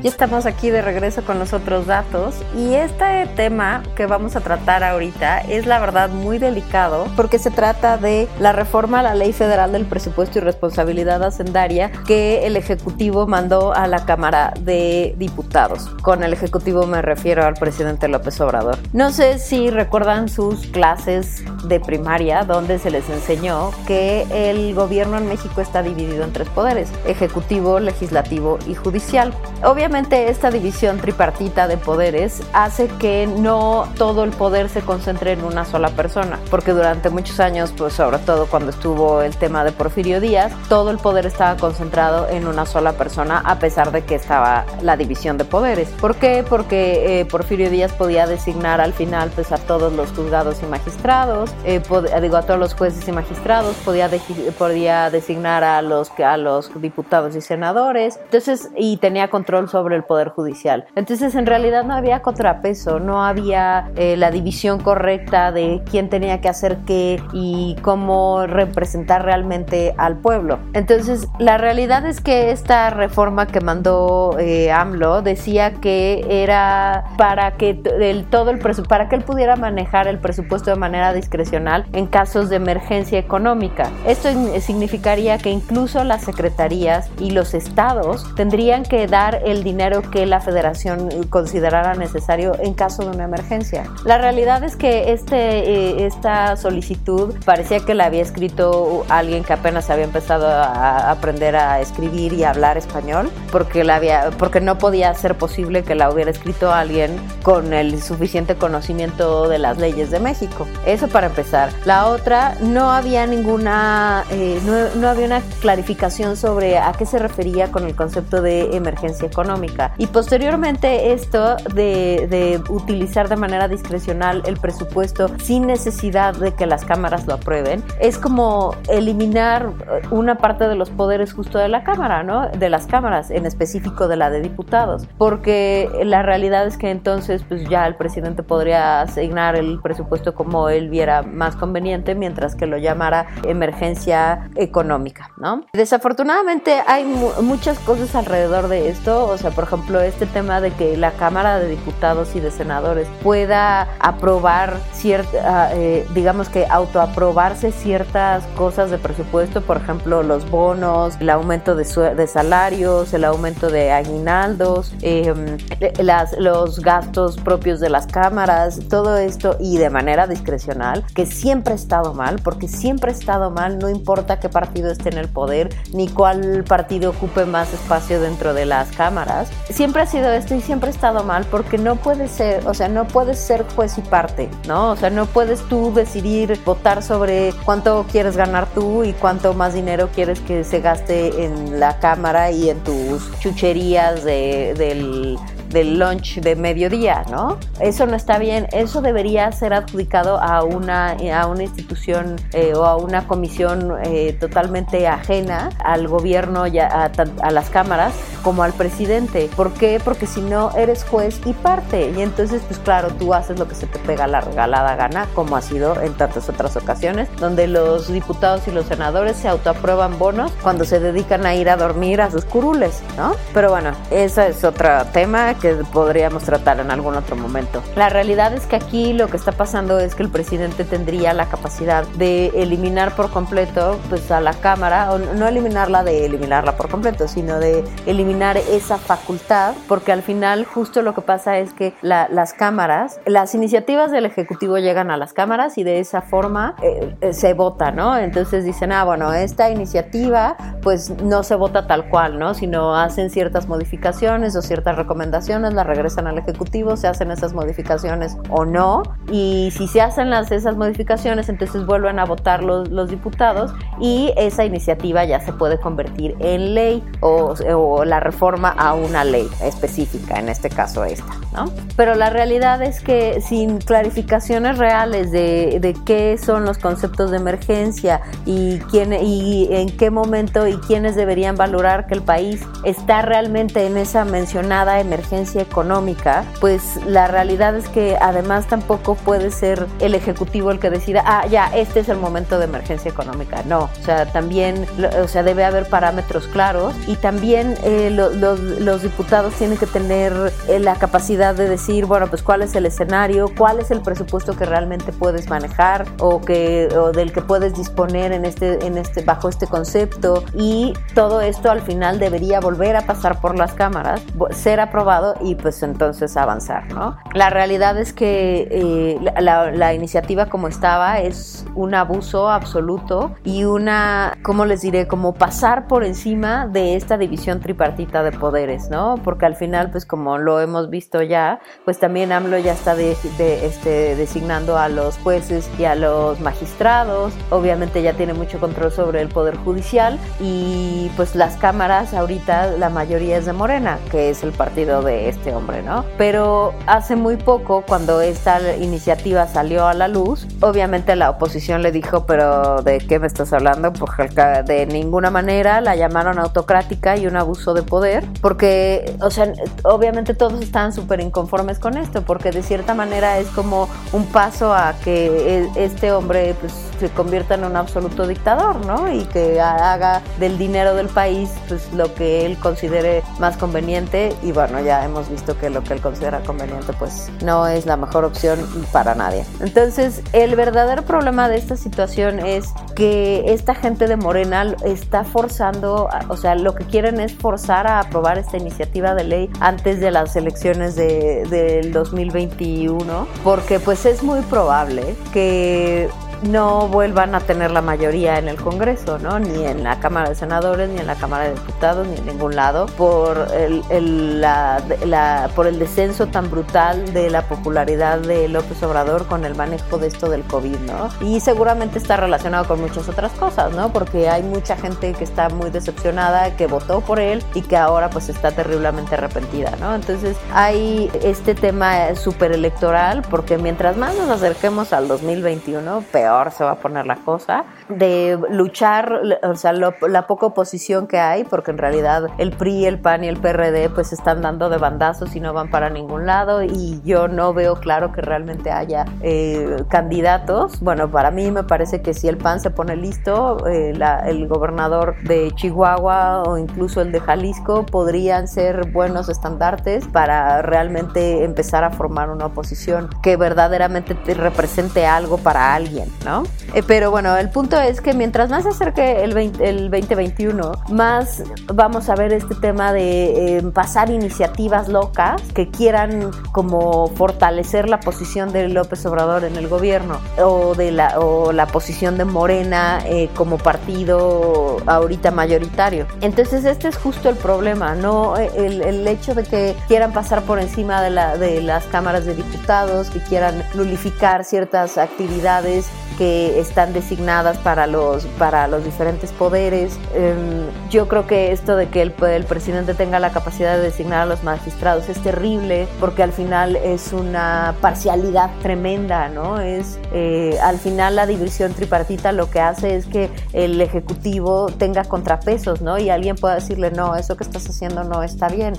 Ya estamos aquí de regreso con los otros datos y este tema que vamos a tratar ahorita es la verdad muy delicado porque se trata de la reforma a la Ley Federal del Presupuesto y Responsabilidad Hacendaria que el Ejecutivo mandó a la Cámara de Diputados. Con el Ejecutivo me refiero al presidente López Obrador. No sé si recuerdan sus clases de primaria donde se les enseñó que el gobierno en México está dividido en tres poderes, ejecutivo, legislativo y judicial. Obviamente esta división tripartita de poderes hace que no todo el poder se concentre en una sola persona, porque durante muchos años, pues sobre todo cuando estuvo el tema de Porfirio Díaz, todo el poder estaba concentrado en una sola persona a pesar de que estaba la división de poderes. ¿Por qué? Porque eh, Porfirio Díaz podía designar al final pues a todos los juzgados y magistrados, eh, digo a todos los jueces y magistrados, podía, podía designar a los, a los diputados y senadores, entonces y tenía control sobre sobre el Poder Judicial. Entonces, en realidad no había contrapeso, no había eh, la división correcta de quién tenía que hacer qué y cómo representar realmente al pueblo. Entonces, la realidad es que esta reforma que mandó eh, AMLO decía que era para que el, todo el para que él pudiera manejar el presupuesto de manera discrecional en casos de emergencia económica. Esto significaría que incluso las secretarías y los estados tendrían que dar el dinero que la federación considerara necesario en caso de una emergencia. La realidad es que este, eh, esta solicitud parecía que la había escrito alguien que apenas había empezado a aprender a escribir y hablar español, porque, la había, porque no podía ser posible que la hubiera escrito alguien con el suficiente conocimiento de las leyes de México. Eso para empezar. La otra, no había ninguna, eh, no, no había una clarificación sobre a qué se refería con el concepto de emergencia económica. Y posteriormente esto de, utilizar de manera discrecional el presupuesto sin necesidad de que las cámaras lo aprueben, es como eliminar una parte de los poderes justo de la Cámara, ¿no? De las cámaras, en específico de la de diputados, porque la realidad es que entonces pues ya el presidente podría asignar el presupuesto como él viera más conveniente, mientras que lo llamara emergencia económica, ¿no? Desafortunadamente hay muchas cosas alrededor de esto, o sea, por ejemplo, este tema de que la Cámara de Diputados y de Senadores pueda aprobar cierta, eh, digamos que autoaprobarse ciertas cosas de presupuesto, por ejemplo, los bonos, el aumento de, de salarios, el aumento de aguinaldos, em, las, los gastos propios de las cámaras, todo esto y de manera discrecional, que siempre ha estado mal, porque siempre ha estado mal, no importa qué partido esté en el poder, ni cuál partido ocupe más espacio dentro de las cámaras. Siempre ha sido esto y siempre ha estado mal, porque no puede ser, o sea, no puedes ser juez y parte, ¿no? O sea, no puedes tú decidir votar sobre cuánto quieres ganar tú y cuánto más dinero quieres que se gaste en la cámara y en tus chucherías de, del del lunch de mediodía, ¿no? Eso no está bien, eso debería ser adjudicado a una, a una institución eh, o a una comisión eh, totalmente ajena al gobierno y a, a, las cámaras como al presidente. ¿Por qué? Porque si no eres juez y parte y entonces pues claro, tú haces lo que se te pega la regalada gana, como ha sido en tantas otras ocasiones, donde los diputados y los senadores se autoaprueban bonos cuando se dedican a ir a dormir a sus curules, ¿no? Pero bueno, ese es otro tema que podríamos tratar en algún otro momento. La realidad es que aquí lo que está pasando es que el presidente tendría la capacidad de eliminar por completo pues a la Cámara, o no eliminarla de eliminarla por completo, sino de eliminar esa facultad, porque al final justo lo que pasa es que las cámaras, las iniciativas del Ejecutivo llegan a las cámaras y de esa forma eh, eh, se vota, ¿no? Entonces dicen, ah, bueno, esta iniciativa pues no se vota tal cual, ¿no? Sino hacen ciertas modificaciones o ciertas recomendaciones las regresan al Ejecutivo, se hacen esas modificaciones o no. Y si se hacen las, esas modificaciones, entonces vuelven a votar los, los diputados y esa iniciativa ya se puede convertir en ley o, o, la reforma a una ley específica, en este caso esta, ¿no? Pero la realidad es que sin clarificaciones reales de, de qué son los conceptos de emergencia y, quién, y en qué momento y quiénes deberían valorar que el país está realmente en esa mencionada emergencia económica, pues la realidad es que además tampoco puede ser el Ejecutivo el que decida, ah, ya, este es el momento de emergencia económica. No, o sea, también, o sea, debe haber parámetros claros y también eh, los, los, diputados tienen que tener eh, la capacidad de decir, bueno, pues cuál es el escenario, cuál es el presupuesto que realmente puedes manejar o, que, o del que puedes disponer en este, en este, bajo este concepto y todo esto al final debería volver a pasar por las cámaras, ser aprobado y pues entonces avanzar, ¿no? La realidad es que eh, la, iniciativa como estaba es un abuso absoluto y una, ¿cómo les diré? Como pasar por encima de esta división tripartita de poderes, ¿no? Porque al final, pues como lo hemos visto ya, pues también AMLO ya está este, designando a los jueces y a los magistrados, obviamente ya tiene mucho control sobre el poder judicial y pues las cámaras ahorita la mayoría es de Morena, que es el partido de este hombre, ¿no? Pero hace muy poco, cuando esta iniciativa salió a la luz, obviamente la oposición le dijo, pero ¿de qué me estás hablando? Porque de ninguna manera la llamaron autocrática y un abuso de poder, porque, o sea, obviamente todos están súper inconformes con esto, porque de cierta manera es como un paso a que e, este hombre pues, se convierta en un absoluto dictador, ¿no? Y que haga del dinero del país pues lo que él considere más conveniente y bueno, ya hemos visto que lo que él considera conveniente pues no es la mejor opción para nadie. Entonces, el verdadero problema de esta situación es que esta gente de Morena está forzando, o sea, lo que quieren es forzar a aprobar esta iniciativa de ley antes de las elecciones de, del 2021, porque pues es muy probable que no vuelvan a tener la mayoría en el Congreso, ¿no? Ni en la Cámara de Senadores, ni en la Cámara de Diputados, ni en ningún lado, por el, la, por el descenso tan brutal de la popularidad de López Obrador con el manejo de esto del COVID, ¿no? Y seguramente está relacionado con muchas otras cosas, ¿no? Porque hay mucha gente que está muy decepcionada, que votó por él y que ahora pues está terriblemente arrepentida, ¿no? Entonces hay este tema súper electoral porque mientras más nos acerquemos al 2021, peor peor se va a poner la cosa, de luchar, o sea, la poca oposición que hay, porque en realidad el PRI, el PAN y el PRD pues están dando de bandazos y no van para ningún lado. Y yo no veo claro que realmente haya eh, candidatos. Bueno, para mí me parece que si el PAN se pone listo, eh, el gobernador de Chihuahua o incluso el de Jalisco podrían ser buenos estandartes para realmente empezar a formar una oposición que verdaderamente represente algo para alguien, ¿no? Eh, pero bueno, el punto es que mientras más se acerque el, el 2021, más vamos a ver este tema de pasar iniciativas locas que quieran como fortalecer la posición de López Obrador en el gobierno o de la, o la posición de Morena eh, como partido ahorita mayoritario. Entonces este es justo el problema, no el, el, hecho de que quieran pasar por encima de, la, de las cámaras de diputados, que quieran nulificar ciertas actividades que están designadas para los, para los diferentes poderes. Em, yo creo que esto de que el, presidente tenga la capacidad de designar a los magistrados es terrible porque al final es una parcialidad tremenda, ¿no? Es eh, al final la división tripartita lo que hace es que el ejecutivo tenga contrapesos, ¿no? Y alguien pueda decirle, no, eso que estás haciendo no está bien.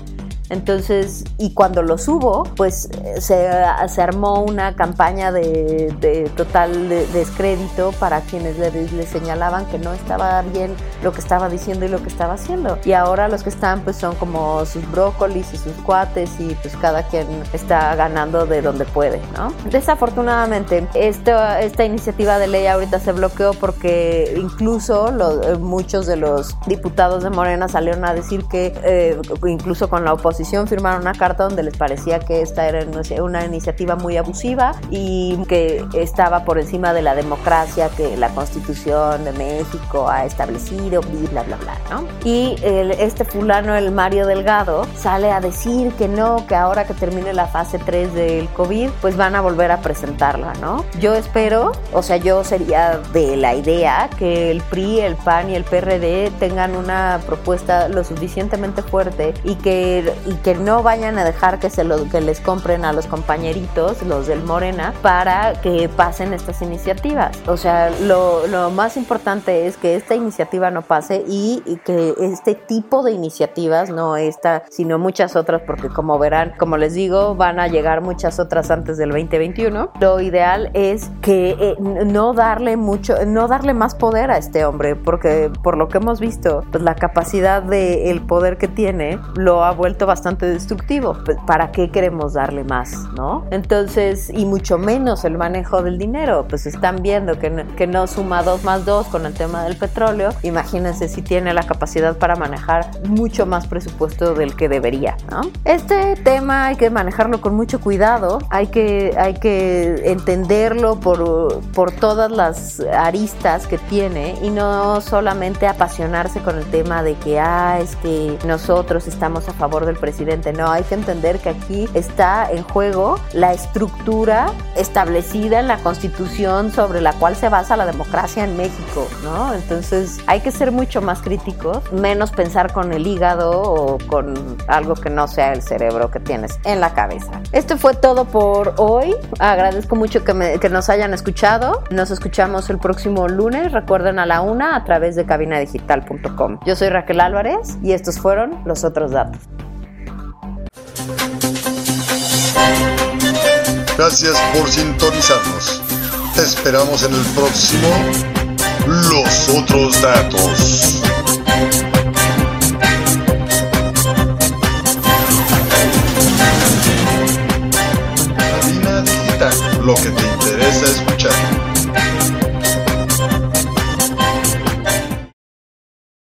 Entonces, y cuando lo subo, pues se, se armó una campaña de, de total descrédito para quienes le, le, señalaban que no estaba bien lo que estaba diciendo y lo que estaba haciendo. Y ahora los que están pues son como sus brócolis y sus cuates y pues cada quien está ganando de donde puede, ¿no? Desafortunadamente, esta, esta iniciativa de ley ahorita se bloqueó porque incluso los, muchos de los diputados de Morena salieron a decir que eh, incluso con la oposición firmaron una carta donde les parecía que esta era una iniciativa muy abusiva y que estaba por encima de la democracia que la Constitución de México ha establecido, bla, bla, bla, ¿no? Y este fulano, el Mario Delgado, sale a decir que no, que ahora que termine la fase 3 del COVID, pues van a volver a presentarla, ¿no? Yo espero, o sea, yo sería de la idea que el PRI, el PAN y el PRD tengan una propuesta lo suficientemente fuerte y que y que no vayan a dejar que se lo que les compren a los compañeritos, los del Morena, para que pasen estas iniciativas. O sea, lo, lo más importante es que esta iniciativa no pase y, y, que este tipo de iniciativas, no esta, sino muchas otras, porque como verán, como les digo, van a llegar muchas otras antes del 2021. Lo ideal es que eh, no darle mucho, no darle más poder a este hombre, porque por lo que hemos visto, pues la capacidad de el poder que tiene lo ha vuelto bastante bastante destructivo. Pues, ¿Para qué queremos darle más, no? Entonces, y mucho menos el manejo del dinero. Pues están viendo que no, que no suma 2 más 2 con el tema del petróleo. Imagínense si tiene la capacidad para manejar mucho más presupuesto del que debería, ¿no? Este tema hay que manejarlo con mucho cuidado. Hay que, hay que entenderlo por, por todas las aristas que tiene y no solamente apasionarse con el tema de que, ah, es que nosotros estamos a favor del presidente No, hay que entender que aquí está en juego la estructura establecida en la constitución sobre la cual se basa la democracia en México, ¿no? Entonces hay que ser mucho más críticos, menos pensar con el hígado o con algo que no sea el cerebro que tienes en la cabeza. Esto fue todo por hoy. Agradezco mucho que, que nos hayan escuchado. Nos escuchamos el próximo lunes. Recuerden a la una a través de cabinadigital.com. Yo soy Raquel Álvarez y estos fueron los otros datos. Gracias por sintonizarnos. Te esperamos en el próximo Los otros datos. Cabina Digital, lo que te interesa escuchar.